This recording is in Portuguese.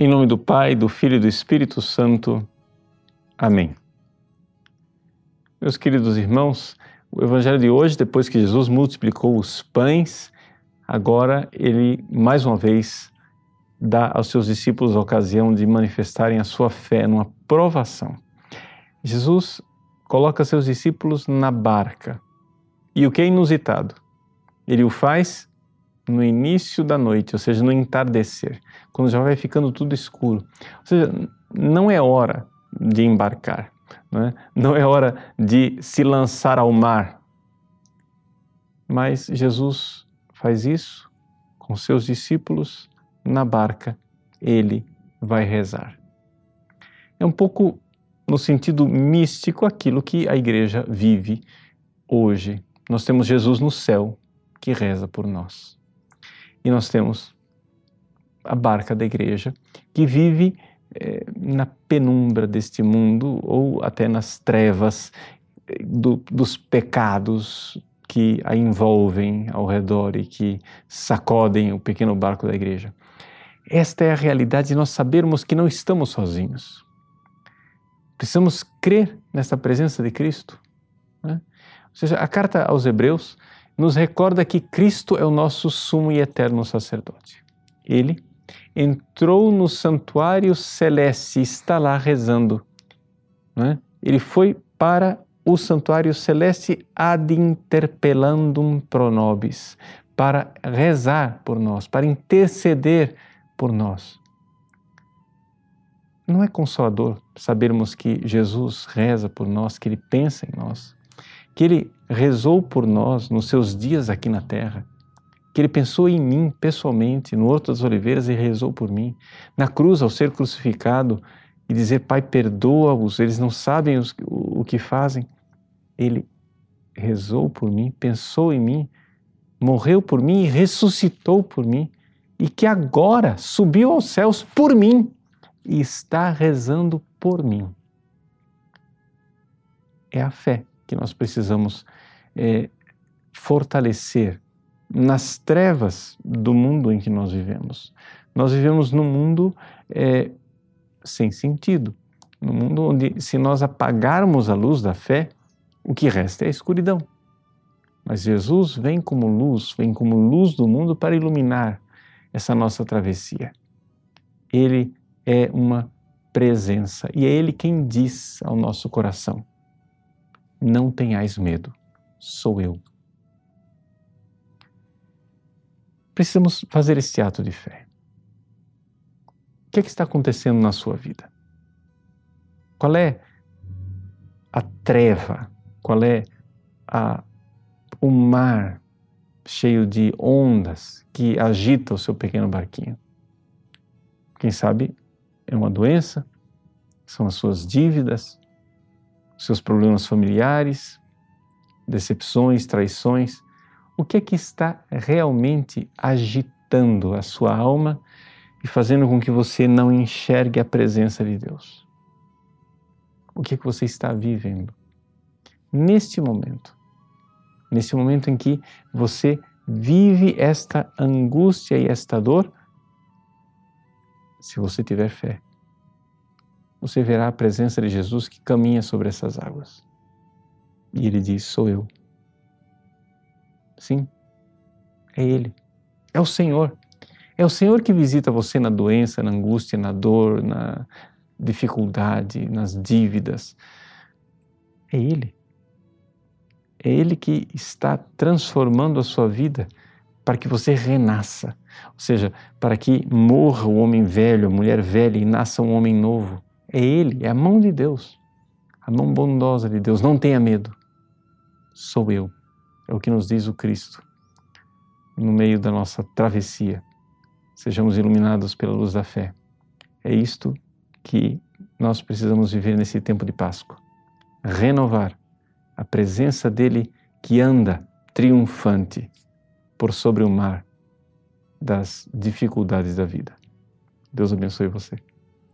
Em nome do Pai, do Filho e do Espírito Santo. Amém. Meus queridos irmãos, o Evangelho de hoje, depois que Jesus multiplicou os pães, agora ele mais uma vez dá aos seus discípulos a ocasião de manifestarem a sua fé numa provação. Jesus coloca seus discípulos na barca. E o que é inusitado? Ele o faz no início da noite, ou seja, no entardecer, quando já vai ficando tudo escuro. Ou seja, não é hora de embarcar, não é, não é hora de se lançar ao mar. Mas Jesus faz isso com seus discípulos na barca, ele vai rezar. É um pouco no sentido místico aquilo que a igreja vive hoje. Nós temos Jesus no céu que reza por nós. E nós temos a barca da igreja que vive eh, na penumbra deste mundo ou até nas trevas eh, do, dos pecados que a envolvem ao redor e que sacodem o pequeno barco da igreja. Esta é a realidade de nós sabermos que não estamos sozinhos. Precisamos crer nessa presença de Cristo. Né? Ou seja, a carta aos Hebreus nos recorda que Cristo é o nosso sumo e eterno sacerdote. Ele entrou no santuário celeste está lá rezando. Né? Ele foi para o santuário celeste ad interpellandum pro nobis, para rezar por nós, para interceder por nós. Não é consolador sabermos que Jesus reza por nós, que ele pensa em nós? Que Ele rezou por nós nos seus dias aqui na terra, que Ele pensou em mim pessoalmente, no Horto das Oliveiras e rezou por mim, na cruz ao ser crucificado e dizer, Pai, perdoa-os, eles não sabem os, o, o que fazem. Ele rezou por mim, pensou em mim, morreu por mim e ressuscitou por mim, e que agora subiu aos céus por mim e está rezando por mim. É a fé que nós precisamos é, fortalecer nas trevas do mundo em que nós vivemos. Nós vivemos num mundo é, sem sentido, num mundo onde, se nós apagarmos a luz da fé, o que resta é a escuridão. Mas Jesus vem como luz, vem como luz do mundo para iluminar essa nossa travessia. Ele é uma presença e é Ele quem diz ao nosso coração: não tenhais medo, sou eu. Precisamos fazer este ato de fé. O que, é que está acontecendo na sua vida? Qual é a treva? Qual é a, o mar cheio de ondas que agita o seu pequeno barquinho? Quem sabe é uma doença, são as suas dívidas, seus problemas familiares, decepções, traições, o que é que está realmente agitando a sua alma e fazendo com que você não enxergue a presença de Deus? O que é que você está vivendo? Neste momento, nesse momento em que você vive esta angústia e esta dor, se você tiver fé, você verá a presença de Jesus que caminha sobre essas águas. E ele diz: Sou eu. Sim, é Ele. É o Senhor. É o Senhor que visita você na doença, na angústia, na dor, na dificuldade, nas dívidas. É Ele. É Ele que está transformando a sua vida para que você renasça. Ou seja, para que morra o homem velho, a mulher velha e nasça um homem novo. É Ele, é a mão de Deus, a mão bondosa de Deus. Não tenha medo, sou eu. É o que nos diz o Cristo no meio da nossa travessia. Sejamos iluminados pela luz da fé. É isto que nós precisamos viver nesse tempo de Páscoa. Renovar a presença dele que anda triunfante por sobre o mar das dificuldades da vida. Deus abençoe você.